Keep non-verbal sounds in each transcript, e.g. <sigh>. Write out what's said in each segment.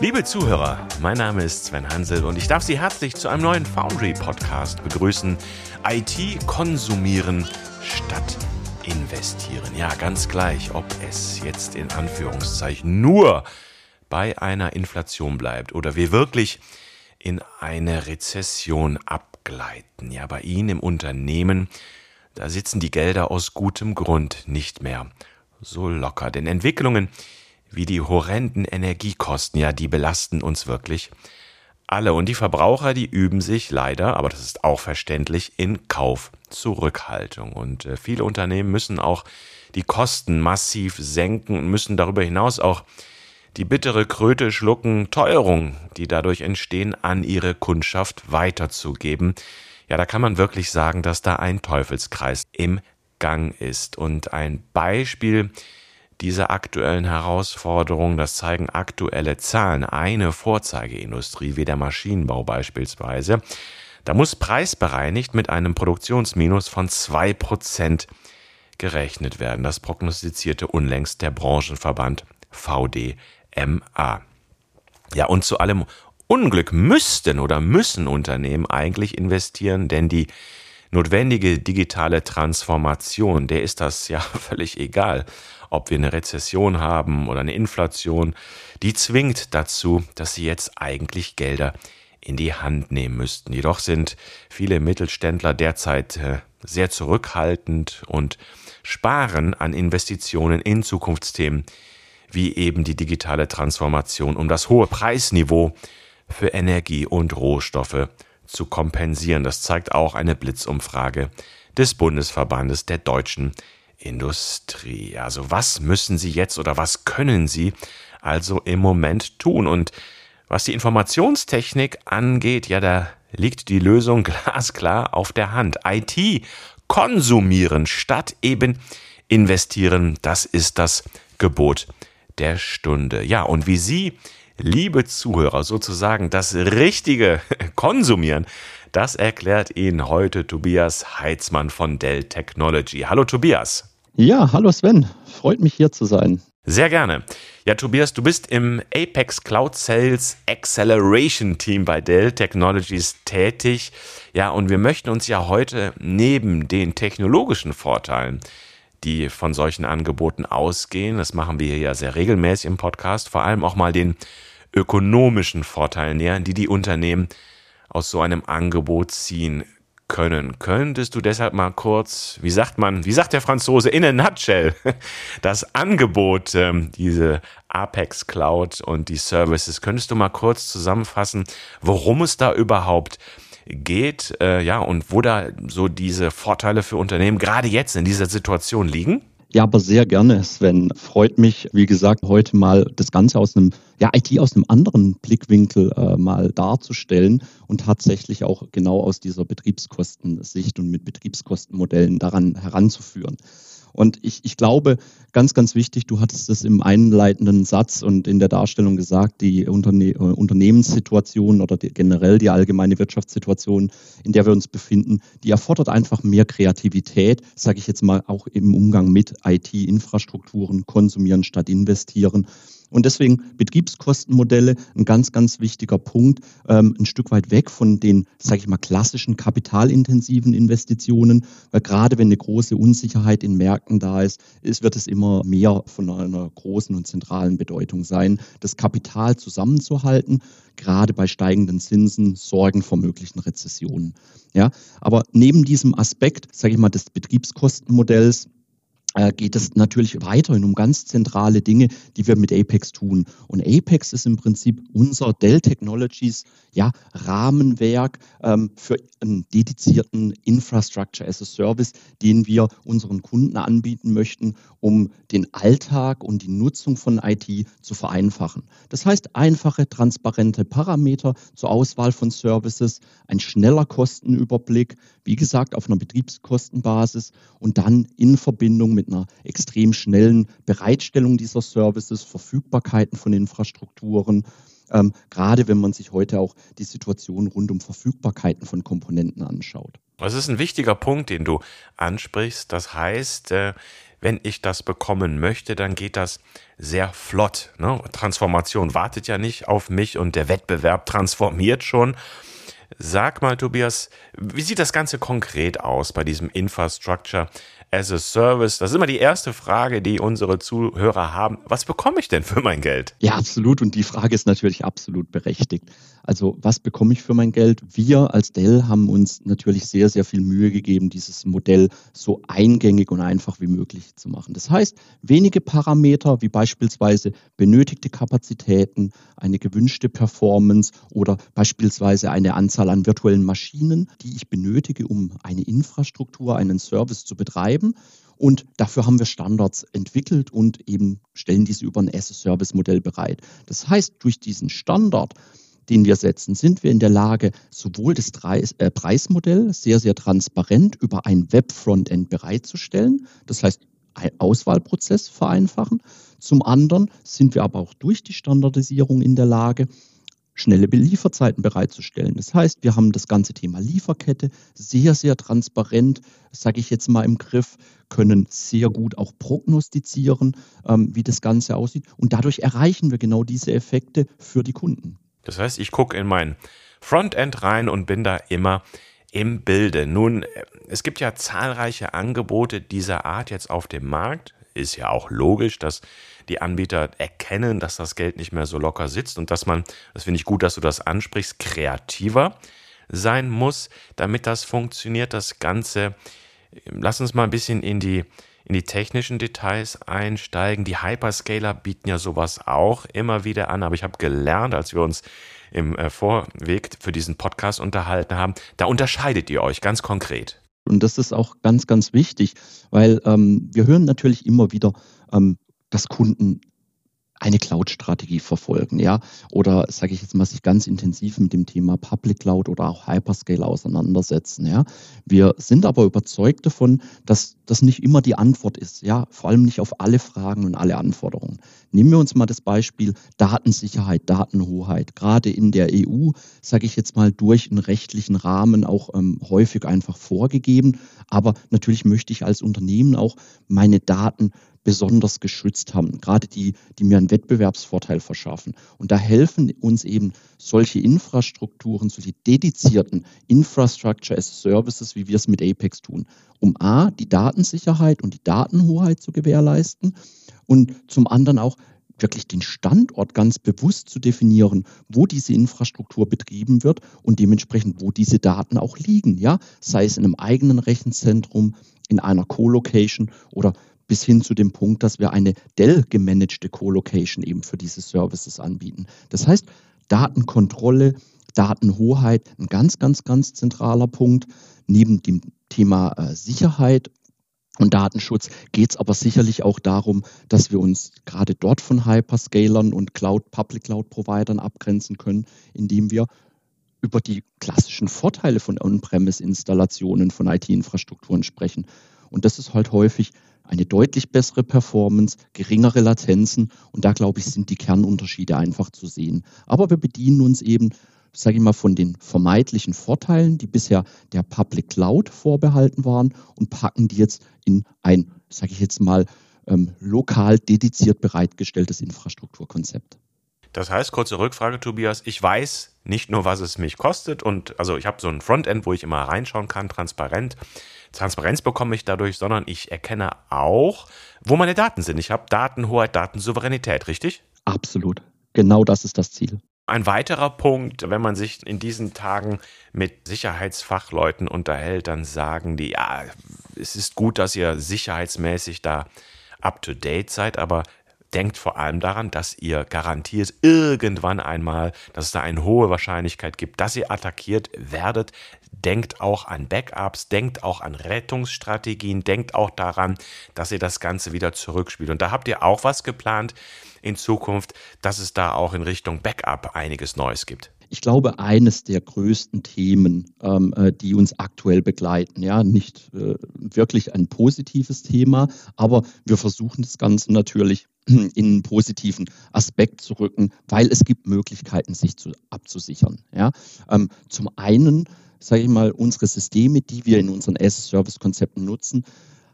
Liebe Zuhörer, mein Name ist Sven Hansel und ich darf Sie herzlich zu einem neuen Foundry Podcast begrüßen. IT konsumieren statt investieren. Ja, ganz gleich, ob es jetzt in Anführungszeichen nur bei einer Inflation bleibt oder wir wirklich in eine Rezession abgleiten. Ja, bei Ihnen im Unternehmen, da sitzen die Gelder aus gutem Grund nicht mehr so locker. Denn Entwicklungen wie die horrenden Energiekosten, ja, die belasten uns wirklich alle. Und die Verbraucher, die üben sich leider, aber das ist auch verständlich, in Kaufzurückhaltung. Und äh, viele Unternehmen müssen auch die Kosten massiv senken und müssen darüber hinaus auch die bittere Kröte schlucken, Teuerung, die dadurch entstehen, an ihre Kundschaft weiterzugeben. Ja, da kann man wirklich sagen, dass da ein Teufelskreis im Gang ist. Und ein Beispiel dieser aktuellen Herausforderung, das zeigen aktuelle Zahlen. Eine Vorzeigeindustrie wie der Maschinenbau beispielsweise, da muss preisbereinigt mit einem Produktionsminus von zwei Prozent gerechnet werden. Das prognostizierte unlängst der Branchenverband VDMA. Ja, und zu allem Unglück müssten oder müssen Unternehmen eigentlich investieren, denn die notwendige digitale Transformation, der ist das ja <laughs> völlig egal, ob wir eine Rezession haben oder eine Inflation, die zwingt dazu, dass sie jetzt eigentlich Gelder in die Hand nehmen müssten. Jedoch sind viele Mittelständler derzeit äh, sehr zurückhaltend und sparen an Investitionen in Zukunftsthemen wie eben die digitale Transformation, um das hohe Preisniveau für Energie und Rohstoffe zu kompensieren. Das zeigt auch eine Blitzumfrage des Bundesverbandes der deutschen Industrie. Also was müssen Sie jetzt oder was können Sie also im Moment tun? Und was die Informationstechnik angeht, ja, da liegt die Lösung <laughs> glasklar auf der Hand. IT konsumieren statt eben investieren, das ist das Gebot der Stunde. Ja, und wie Sie liebe Zuhörer, sozusagen das richtige <laughs> Konsumieren, das erklärt Ihnen heute Tobias Heitzmann von Dell Technology. Hallo Tobias. Ja, hallo Sven. Freut mich hier zu sein. Sehr gerne. Ja, Tobias, du bist im Apex Cloud Sales Acceleration Team bei Dell Technologies tätig. Ja, und wir möchten uns ja heute neben den technologischen Vorteilen die von solchen Angeboten ausgehen, das machen wir ja sehr regelmäßig im Podcast, vor allem auch mal den ökonomischen Vorteilen nähern, die die Unternehmen aus so einem Angebot ziehen können. Könntest du deshalb mal kurz, wie sagt man, wie sagt der Franzose, in a nutshell, <laughs> das Angebot, ähm, diese Apex Cloud und die Services, könntest du mal kurz zusammenfassen, worum es da überhaupt geht, äh, ja, und wo da so diese Vorteile für Unternehmen gerade jetzt in dieser Situation liegen? Ja, aber sehr gerne, Sven. Freut mich, wie gesagt, heute mal das Ganze aus einem, ja, IT aus einem anderen Blickwinkel äh, mal darzustellen und tatsächlich auch genau aus dieser Betriebskostensicht und mit Betriebskostenmodellen daran heranzuführen. Und ich, ich glaube, ganz, ganz wichtig, du hattest es im einleitenden Satz und in der Darstellung gesagt, die Unterne äh, Unternehmenssituation oder die, generell die allgemeine Wirtschaftssituation, in der wir uns befinden, die erfordert einfach mehr Kreativität, sage ich jetzt mal auch im Umgang mit IT-Infrastrukturen, konsumieren statt investieren. Und deswegen Betriebskostenmodelle ein ganz, ganz wichtiger Punkt, ähm, ein Stück weit weg von den, sage ich mal, klassischen kapitalintensiven Investitionen, weil gerade wenn eine große Unsicherheit in Märkten da ist, ist wird es immer mehr von einer großen und zentralen Bedeutung sein, das Kapital zusammenzuhalten, gerade bei steigenden Zinsen, Sorgen vor möglichen Rezessionen. Ja, aber neben diesem Aspekt, sage ich mal, des Betriebskostenmodells geht es natürlich weiterhin um ganz zentrale Dinge, die wir mit Apex tun. Und Apex ist im Prinzip unser Dell Technologies ja, Rahmenwerk ähm, für einen dedizierten Infrastructure as a Service, den wir unseren Kunden anbieten möchten, um den Alltag und die Nutzung von IT zu vereinfachen. Das heißt, einfache, transparente Parameter zur Auswahl von Services, ein schneller Kostenüberblick, wie gesagt, auf einer Betriebskostenbasis und dann in Verbindung mit einer extrem schnellen Bereitstellung dieser Services, Verfügbarkeiten von Infrastrukturen, ähm, gerade wenn man sich heute auch die Situation rund um Verfügbarkeiten von Komponenten anschaut. Das ist ein wichtiger Punkt, den du ansprichst. Das heißt, äh, wenn ich das bekommen möchte, dann geht das sehr flott. Ne? Transformation wartet ja nicht auf mich und der Wettbewerb transformiert schon. Sag mal, Tobias, wie sieht das Ganze konkret aus bei diesem Infrastructure as a Service? Das ist immer die erste Frage, die unsere Zuhörer haben. Was bekomme ich denn für mein Geld? Ja, absolut. Und die Frage ist natürlich absolut berechtigt. Also was bekomme ich für mein Geld? Wir als Dell haben uns natürlich sehr, sehr viel Mühe gegeben, dieses Modell so eingängig und einfach wie möglich zu machen. Das heißt, wenige Parameter wie beispielsweise benötigte Kapazitäten, eine gewünschte Performance oder beispielsweise eine Anzahl an virtuellen Maschinen, die ich benötige, um eine Infrastruktur, einen Service zu betreiben. Und dafür haben wir Standards entwickelt und eben stellen diese über ein as-a-Service-Modell bereit. Das heißt, durch diesen Standard den wir setzen, sind wir in der Lage, sowohl das äh, Preismodell sehr, sehr transparent über ein Web-Frontend bereitzustellen, das heißt, Auswahlprozess vereinfachen. Zum anderen sind wir aber auch durch die Standardisierung in der Lage, schnelle Belieferzeiten bereitzustellen. Das heißt, wir haben das ganze Thema Lieferkette sehr, sehr transparent, sage ich jetzt mal im Griff, können sehr gut auch prognostizieren, ähm, wie das Ganze aussieht. Und dadurch erreichen wir genau diese Effekte für die Kunden. Das heißt, ich gucke in mein Frontend rein und bin da immer im Bilde. Nun, es gibt ja zahlreiche Angebote dieser Art jetzt auf dem Markt. Ist ja auch logisch, dass die Anbieter erkennen, dass das Geld nicht mehr so locker sitzt und dass man, das finde ich gut, dass du das ansprichst, kreativer sein muss, damit das funktioniert. Das Ganze, lass uns mal ein bisschen in die in die technischen Details einsteigen. Die Hyperscaler bieten ja sowas auch immer wieder an, aber ich habe gelernt, als wir uns im äh, Vorweg für diesen Podcast unterhalten haben, da unterscheidet ihr euch ganz konkret. Und das ist auch ganz, ganz wichtig, weil ähm, wir hören natürlich immer wieder, ähm, dass Kunden eine Cloud-Strategie verfolgen, ja, oder sage ich jetzt mal, sich ganz intensiv mit dem Thema Public Cloud oder auch Hyperscale auseinandersetzen, ja. Wir sind aber überzeugt davon, dass das nicht immer die Antwort ist, ja, vor allem nicht auf alle Fragen und alle Anforderungen. Nehmen wir uns mal das Beispiel Datensicherheit, Datenhoheit. Gerade in der EU, sage ich jetzt mal, durch einen rechtlichen Rahmen auch ähm, häufig einfach vorgegeben. Aber natürlich möchte ich als Unternehmen auch meine Daten besonders geschützt haben, gerade die, die mir einen Wettbewerbsvorteil verschaffen. Und da helfen uns eben solche Infrastrukturen, solche dedizierten Infrastructure as Services, wie wir es mit Apex tun, um A, die Datensicherheit und die Datenhoheit zu gewährleisten und zum anderen auch wirklich den Standort ganz bewusst zu definieren, wo diese Infrastruktur betrieben wird und dementsprechend, wo diese Daten auch liegen, ja, sei es in einem eigenen Rechenzentrum, in einer Co-Location oder bis hin zu dem Punkt, dass wir eine Dell-gemanagte Co-Location eben für diese Services anbieten. Das heißt, Datenkontrolle, Datenhoheit, ein ganz, ganz, ganz zentraler Punkt. Neben dem Thema äh, Sicherheit und Datenschutz geht es aber sicherlich auch darum, dass wir uns gerade dort von Hyperscalern und Cloud, Public Cloud Providern abgrenzen können, indem wir über die klassischen Vorteile von On-Premise-Installationen von IT-Infrastrukturen sprechen. Und das ist halt häufig eine deutlich bessere Performance, geringere Latenzen und da glaube ich, sind die Kernunterschiede einfach zu sehen. Aber wir bedienen uns eben, sage ich mal, von den vermeintlichen Vorteilen, die bisher der Public Cloud vorbehalten waren und packen die jetzt in ein, sage ich jetzt mal, ähm, lokal dediziert bereitgestelltes Infrastrukturkonzept. Das heißt, kurze Rückfrage, Tobias, ich weiß nicht nur, was es mich kostet und also ich habe so ein Frontend, wo ich immer reinschauen kann, transparent. Transparenz bekomme ich dadurch, sondern ich erkenne auch, wo meine Daten sind. Ich habe Datenhoheit, Datensouveränität, richtig? Absolut. Genau das ist das Ziel. Ein weiterer Punkt, wenn man sich in diesen Tagen mit Sicherheitsfachleuten unterhält, dann sagen die, ja, es ist gut, dass ihr sicherheitsmäßig da up to date seid, aber denkt vor allem daran, dass ihr garantiert irgendwann einmal, dass es da eine hohe Wahrscheinlichkeit gibt, dass ihr attackiert werdet. Denkt auch an Backups, denkt auch an Rettungsstrategien, denkt auch daran, dass ihr das Ganze wieder zurückspielt. Und da habt ihr auch was geplant in Zukunft, dass es da auch in Richtung Backup einiges Neues gibt. Ich glaube, eines der größten Themen, ähm, äh, die uns aktuell begleiten. Ja, nicht äh, wirklich ein positives Thema, aber wir versuchen das Ganze natürlich <clears throat> in einen positiven Aspekt zu rücken, weil es gibt Möglichkeiten, sich zu, abzusichern. Ja, ähm, zum einen, sage ich mal, unsere Systeme, die wir in unseren as-Service-Konzepten nutzen,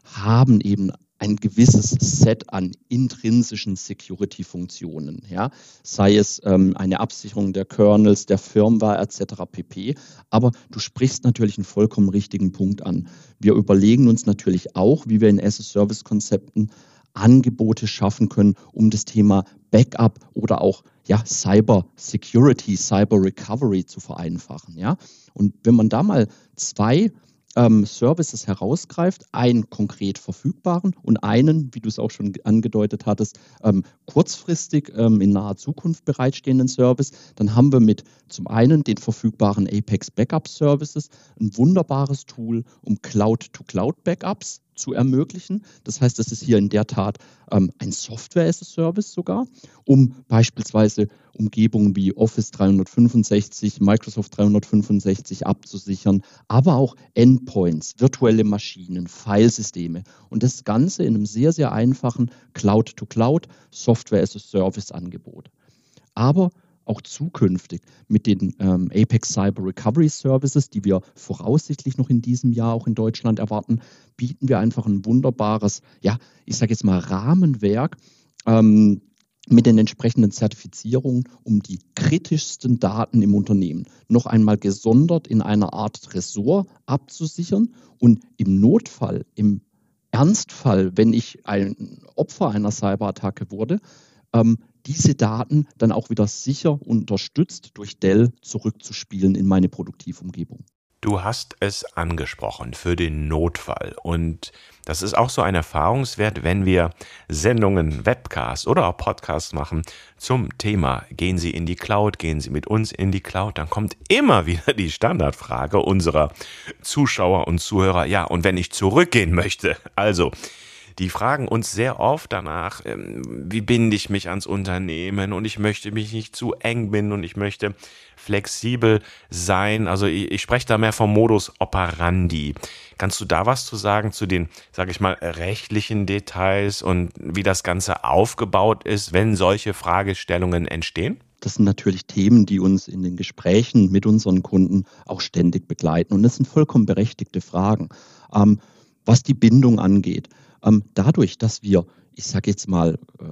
haben eben ein gewisses Set an intrinsischen Security-Funktionen, ja, sei es ähm, eine Absicherung der Kernels, der Firmware etc. pp. Aber du sprichst natürlich einen vollkommen richtigen Punkt an. Wir überlegen uns natürlich auch, wie wir in as-a-Service-Konzepten Angebote schaffen können, um das Thema Backup oder auch ja, Cyber Security, Cyber Recovery zu vereinfachen. Ja? Und wenn man da mal zwei ähm, Services herausgreift, einen konkret verfügbaren und einen, wie du es auch schon angedeutet hattest, ähm, kurzfristig ähm, in naher Zukunft bereitstehenden Service, dann haben wir mit zum einen den verfügbaren Apex Backup Services ein wunderbares Tool, um Cloud-to-Cloud-Backups zu ermöglichen. Das heißt, das ist hier in der Tat ähm, ein Software as a Service sogar, um beispielsweise Umgebungen wie Office 365, Microsoft 365 abzusichern, aber auch Endpoints, virtuelle Maschinen, Filesysteme und das Ganze in einem sehr, sehr einfachen Cloud-to-Cloud Software as a Service Angebot. Aber auch zukünftig mit den ähm, Apex Cyber Recovery Services, die wir voraussichtlich noch in diesem Jahr auch in Deutschland erwarten, bieten wir einfach ein wunderbares, ja, ich sage jetzt mal Rahmenwerk ähm, mit den entsprechenden Zertifizierungen, um die kritischsten Daten im Unternehmen noch einmal gesondert in einer Art Tresor abzusichern und im Notfall, im Ernstfall, wenn ich ein Opfer einer Cyberattacke wurde, ähm, diese Daten dann auch wieder sicher unterstützt durch Dell zurückzuspielen in meine Produktivumgebung. Du hast es angesprochen für den Notfall. Und das ist auch so ein Erfahrungswert, wenn wir Sendungen, Webcasts oder auch Podcasts machen zum Thema, gehen Sie in die Cloud, gehen Sie mit uns in die Cloud, dann kommt immer wieder die Standardfrage unserer Zuschauer und Zuhörer, ja, und wenn ich zurückgehen möchte, also die fragen uns sehr oft danach, ähm, wie binde ich mich ans Unternehmen und ich möchte mich nicht zu eng binden und ich möchte flexibel sein. Also ich, ich spreche da mehr vom Modus operandi. Kannst du da was zu sagen zu den, sage ich mal, rechtlichen Details und wie das Ganze aufgebaut ist, wenn solche Fragestellungen entstehen? Das sind natürlich Themen, die uns in den Gesprächen mit unseren Kunden auch ständig begleiten. Und das sind vollkommen berechtigte Fragen. Ähm, was die Bindung angeht, dadurch, dass wir, ich sage jetzt mal, äh,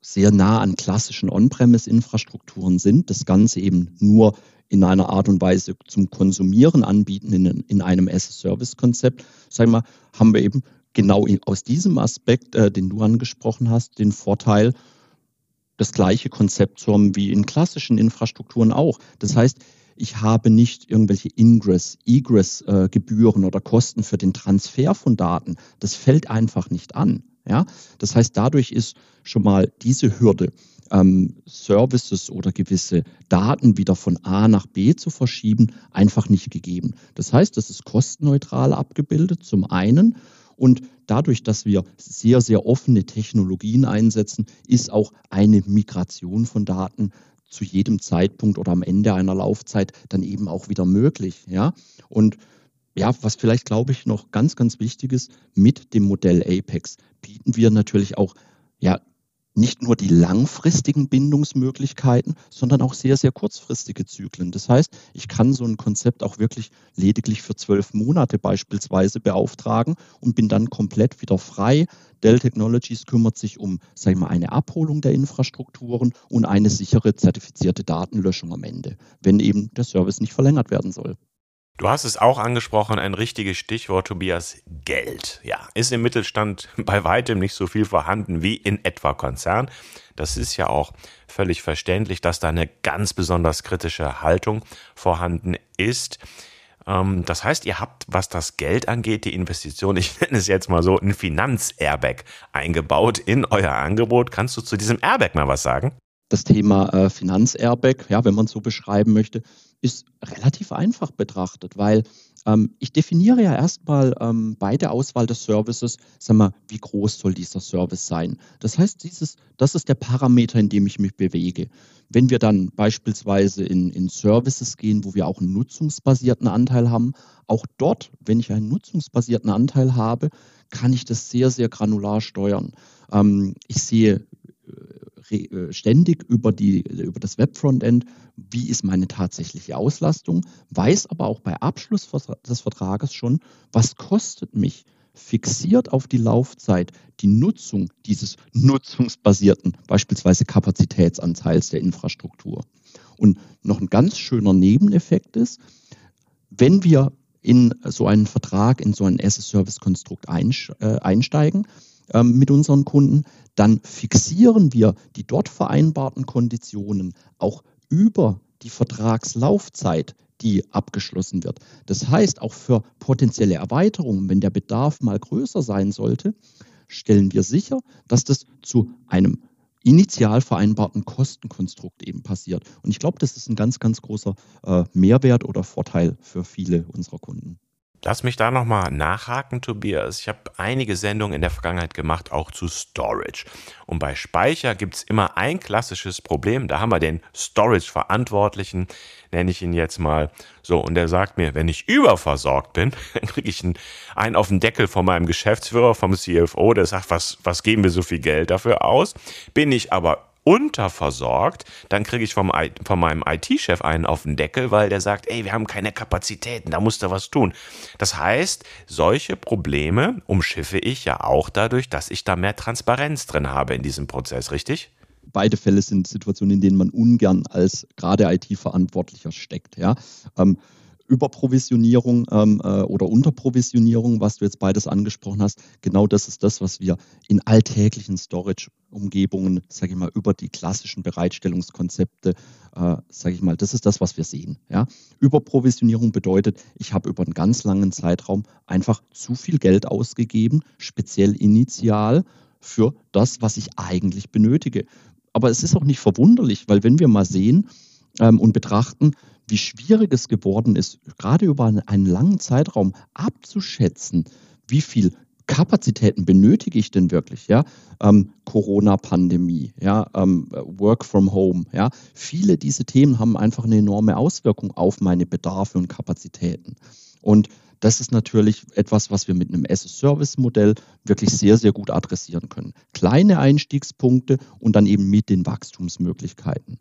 sehr nah an klassischen On-Premise-Infrastrukturen sind, das Ganze eben nur in einer Art und Weise zum Konsumieren anbieten in, in einem as-a-Service-Konzept, sagen wir, haben wir eben genau aus diesem Aspekt, äh, den du angesprochen hast, den Vorteil, das gleiche Konzept zu haben wie in klassischen Infrastrukturen auch. Das heißt, ich habe nicht irgendwelche Ingress, Egress-Gebühren äh, oder Kosten für den Transfer von Daten. Das fällt einfach nicht an. Ja? Das heißt, dadurch ist schon mal diese Hürde, ähm, Services oder gewisse Daten wieder von A nach B zu verschieben, einfach nicht gegeben. Das heißt, das ist kostenneutral abgebildet zum einen und dadurch, dass wir sehr, sehr offene Technologien einsetzen, ist auch eine Migration von Daten zu jedem Zeitpunkt oder am Ende einer Laufzeit dann eben auch wieder möglich. Ja? Und ja, was vielleicht, glaube ich, noch ganz, ganz wichtig ist, mit dem Modell Apex bieten wir natürlich auch ja, nicht nur die langfristigen Bindungsmöglichkeiten, sondern auch sehr, sehr kurzfristige Zyklen. Das heißt, ich kann so ein Konzept auch wirklich lediglich für zwölf Monate beispielsweise beauftragen und bin dann komplett wieder frei. Dell Technologies kümmert sich um, sag ich mal, eine Abholung der Infrastrukturen und eine sichere zertifizierte Datenlöschung am Ende, wenn eben der Service nicht verlängert werden soll. Du hast es auch angesprochen, ein richtiges Stichwort, Tobias, Geld. Ja, ist im Mittelstand <laughs> bei weitem nicht so viel vorhanden wie in etwa Konzern. Das ist ja auch völlig verständlich, dass da eine ganz besonders kritische Haltung vorhanden ist. Ähm, das heißt, ihr habt, was das Geld angeht, die Investition, <laughs> ich nenne es jetzt mal so, ein Finanz-Airbag eingebaut in euer Angebot. Kannst du zu diesem Airbag mal was sagen? Das Thema äh, Finanz-Airbag, ja, wenn man es so beschreiben möchte, ist relativ einfach betrachtet, weil Ähm, ich definiere ja erstmal ähm, bei der Auswahl des Services, sag mal, wie groß soll dieser Service sein. Das heißt, dieses, das ist der Parameter, in dem ich mich bewege. Wenn wir dann beispielsweise in, in Services gehen, wo wir auch einen nutzungsbasierten Anteil haben, auch dort, wenn ich einen nutzungsbasierten Anteil habe, kann ich das sehr, sehr granular steuern. Ähm, ich sehe ständig über, die, über das Web-Frontend, wie ist meine tatsächliche Auslastung, weiß aber auch bei Abschluss des Vertrages schon, was kostet mich fixiert auf die Laufzeit die Nutzung dieses nutzungsbasierten, beispielsweise Kapazitätsanteils der Infrastruktur. Und noch ein ganz schöner Nebeneffekt ist, wenn wir in so einen Vertrag, in so ein As-a-Service-Konstrukt äh, einsteigen ähm, mit unseren Kunden, dann fixieren wir die dort vereinbarten Konditionen auch über die Vertragslaufzeit, die abgeschlossen wird. Das heißt, auch für potenzielle Erweiterungen, wenn der Bedarf mal größer sein sollte, stellen wir sicher, dass das zu einem initial vereinbarten Kostenkonstrukt eben passiert. Und ich glaube, das ist ein ganz, ganz großer äh, Mehrwert oder Vorteil für viele unserer Kunden. Lass mich da nochmal nachhaken, Tobias. Ich habe einige Sendungen in der Vergangenheit gemacht, auch zu Storage. Und bei Speicher gibt es immer ein klassisches Problem. Da haben wir den Storage-Verantwortlichen, nenne ich ihn jetzt mal. So, und der sagt mir, wenn ich überversorgt bin, <laughs> dann kriege ich einen, auf den Deckel von meinem Geschäftsführer, vom CFO, der sagt, was, was geben wir so viel Geld dafür aus? Bin ich aber unterversorgt, dann kriege ich vom, von meinem IT-Chef einen auf den Deckel, weil der sagt, ey, wir haben keine Kapazitäten, da musst du was tun. Das heißt, solche Probleme umschiffe ich ja auch dadurch, dass ich da mehr Transparenz drin habe in diesem Prozess, richtig? beide Fälle sind Situationen, in denen man ungern als gerade IT-Verantwortlicher steckt. Ja. Ähm, Überprovisionierung ähm, äh, oder Unterprovisionierung, was du jetzt beides angesprochen hast, genau das ist das, was wir in alltäglichen Storage-Umgebungen, sage ich mal, über die klassischen Bereitstellungskonzepte, äh, sage ich mal, das ist das, was wir sehen. Ja? Überprovisionierung bedeutet, ich habe über einen ganz langen Zeitraum einfach zu viel Geld ausgegeben, speziell initial für das, was ich eigentlich benötige. Aber es ist auch nicht verwunderlich, weil wenn wir mal sehen ähm, und betrachten, wie schwierig es geworden ist, gerade über einen langen Zeitraum abzuschätzen, wie viel Kapazitäten benötige ich denn wirklich? Ja, ähm, Corona-Pandemie, ja, ähm, Work from Home, ja, viele dieser Themen haben einfach eine enorme Auswirkung auf meine Bedarfe und Kapazitäten. Und das ist natürlich etwas, was wir mit einem as-a-Service-Modell wirklich sehr, sehr gut adressieren können. Kleine Einstiegspunkte und dann eben mit den Wachstumsmöglichkeiten.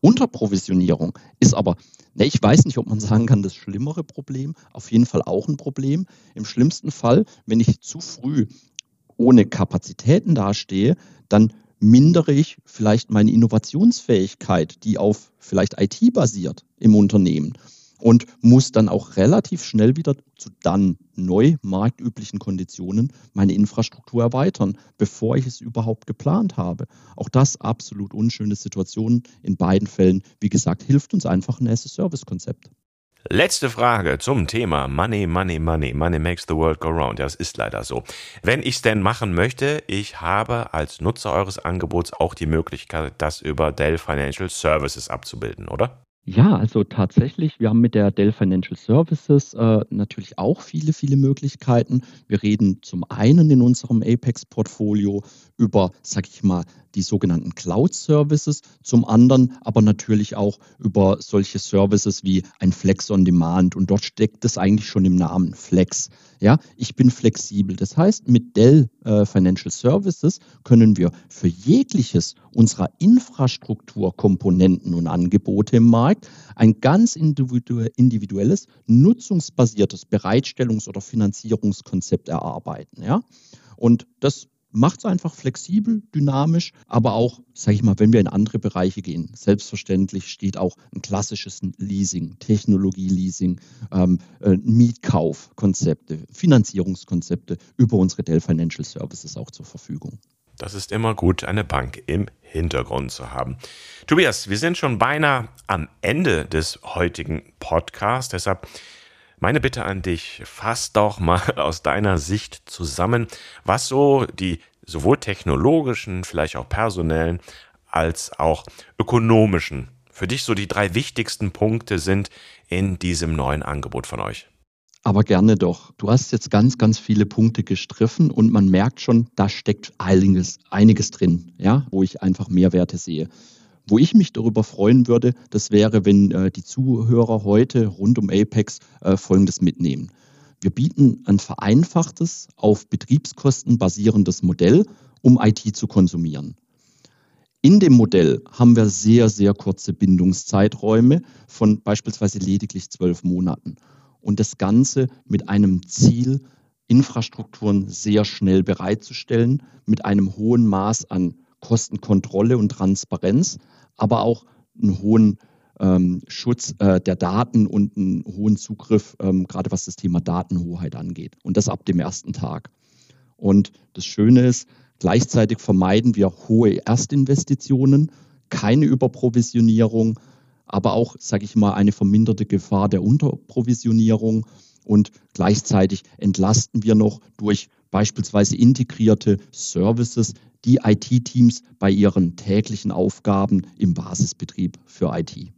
Unterprovisionierung ist aber, ne, ich weiß nicht, ob man sagen kann, das schlimmere Problem, auf jeden Fall auch ein Problem. Im schlimmsten Fall, wenn ich zu früh ohne Kapazitäten dastehe, dann mindere ich vielleicht meine Innovationsfähigkeit, die auf vielleicht IT basiert im Unternehmen und muss dann auch relativ schnell wieder zu dann neu marktüblichen Konditionen meine Infrastruktur erweitern, bevor ich es überhaupt geplant habe. Auch das absolut unschöne Situation in beiden Fällen. Wie gesagt, hilft uns einfach ein as-a-Service-Konzept. Letzte Frage zum Thema Money, Money, Money. Money makes the world go round. Ja, das ist leider so. Wenn ich es denn machen möchte, ich habe als Nutzer eures Angebots auch die Möglichkeit, das über Dell Financial Services abzubilden, oder? Ja, also tatsächlich, wir haben mit der Dell Financial Services äh, natürlich auch viele, viele Möglichkeiten. Wir reden zum einen in unserem Apex-Portfolio über, sag ich mal, die sogenannten Cloud-Services, zum anderen aber natürlich auch über solche Services wie ein Flex on Demand. Und dort steckt es eigentlich schon im Namen Flex. Ja, ich bin flexibel. Das heißt, mit Dell äh, Financial Services können wir für jegliches unserer Infrastrukturkomponenten und Angebote im Markt ein ganz individuelles, nutzungsbasiertes Bereitstellungs- oder Finanzierungskonzept erarbeiten. Ja? Und das macht es einfach flexibel, dynamisch, aber auch, sage ich mal, wenn wir in andere Bereiche gehen, selbstverständlich steht auch ein klassisches Leasing, Technologie-Leasing, ähm, äh, Mietkaufkonzepte, Finanzierungskonzepte über unsere Dell Financial Services auch zur Verfügung. Das ist immer gut, eine Bank im Hintergrund zu haben. Tobias, wir sind schon beinahe am Ende des heutigen Podcasts, deshalb meine Bitte an dich, fass doch mal <laughs> aus deiner Sicht zusammen, was so die sowohl technologischen, vielleicht auch personellen, als auch ökonomischen für dich so die drei wichtigsten Punkte sind in diesem neuen Angebot von euch? Aber gerne doch. Du hast jetzt ganz, ganz viele Punkte gestriffen und man merkt schon, da steckt einiges, einiges drin, ja, wo ich einfach Mehrwerte sehe. Wo ich mich darüber freuen würde, das wäre, wenn äh, die Zuhörer heute rund um Apex äh, Folgendes mitnehmen. Wir bieten ein vereinfachtes, auf Betriebskosten basierendes Modell, um IT zu konsumieren. In dem Modell haben wir sehr, sehr kurze Bindungszeiträume von beispielsweise lediglich zwölf Monaten. Und das Ganze mit einem Ziel, Infrastrukturen sehr schnell bereitzustellen, mit einem hohen Maß an Kostenkontrolle und Transparenz, aber auch einen hohen ähm, Schutz äh, der Daten und einen hohen Zugriff, ähm, gerade was das Thema Datenhoheit angeht. Und das ab dem ersten Tag. Und das Schöne ist, gleichzeitig vermeiden wir hohe Erstinvestitionen, keine Überprovisionierung, aber auch, sage ich mal, eine verminderte Gefahr der Unterprovisionierung. Und gleichzeitig entlasten wir noch durch beispielsweise integrierte Services die IT-Teams bei ihren täglichen Aufgaben im Basisbetrieb für IT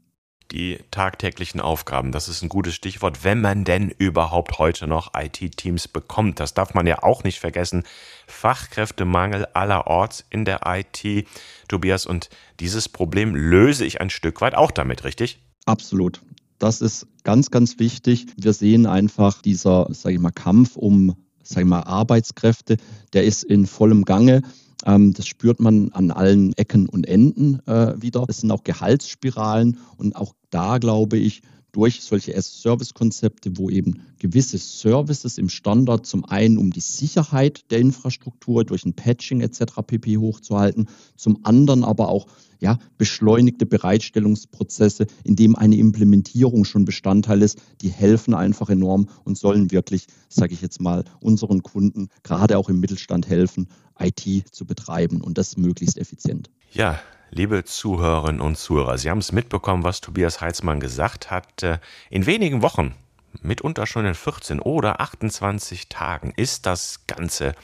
die tagtäglichen Aufgaben. Das ist ein gutes Stichwort, wenn man denn überhaupt heute noch IT-Teams bekommt. Das darf man ja auch nicht vergessen. Fachkräftemangel allerorts in der IT, Tobias. Und dieses Problem löse ich ein Stück weit auch damit, richtig? Absolut. Das ist ganz, ganz wichtig. Wir sehen einfach dieser, sage ich mal, Kampf um, sage ich mal, Arbeitskräfte, der ist in vollem Gange. Ähm, das spürt man an allen Ecken und Enden äh, wieder. Es sind auch Gehaltsspiralen und auch da glaube ich, durch solche As-Service-Konzepte, wo eben gewisse Services im Standard zum einen um die Sicherheit der Infrastruktur durch ein Patching etc. pp hochzuhalten, zum anderen aber auch ja, beschleunigte Bereitstellungsprozesse, in dem eine Implementierung schon Bestandteil ist, die helfen einfach enorm und sollen wirklich, sage ich jetzt mal, unseren Kunden gerade auch im Mittelstand helfen, IT zu betreiben und das möglichst effizient. Ja, liebe Zuhörerinnen und Zuhörer, Sie haben es mitbekommen, was Tobias Heitzmann gesagt hat. Äh, in wenigen Wochen, mitunter schon in 14 oder 28 Tagen, ist das ganze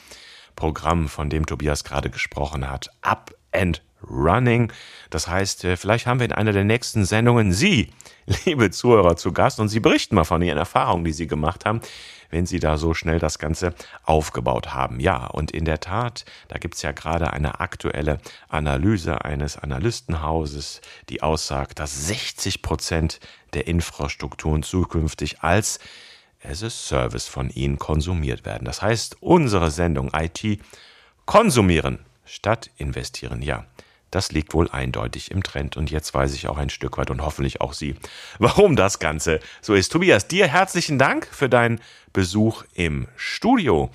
Programm, von dem Tobias gerade gesprochen hat, up and running. Das heißt, äh, vielleicht haben wir in einer der nächsten Sendungen Sie, <laughs> liebe Zuhörer, zu Gast und Sie berichten mal von Ihren Erfahrungen, die Sie gemacht haben wenn sie da so schnell das Ganze aufgebaut haben. Ja, und in der Tat, da gibt's ja gerade eine aktuelle Analyse eines Analystenhauses, die aussagt, dass 60 Prozent der Infrastrukturen zukünftig als as a Service von ihnen konsumiert werden. Das heißt, unsere Sendung IT konsumieren statt investieren. Ja, das liegt wohl eindeutig im Trend und jetzt weiß ich auch ein Stück weit und hoffentlich auch Sie, <laughs> warum das Ganze so ist. Tobias, dir herzlichen Dank für deinen Besuch im Studio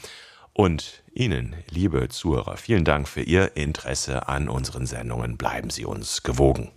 und Ihnen, liebe Zuhörer, vielen Dank für Ihr Interesse an unseren Sendungen. Bleiben Sie uns gewogen.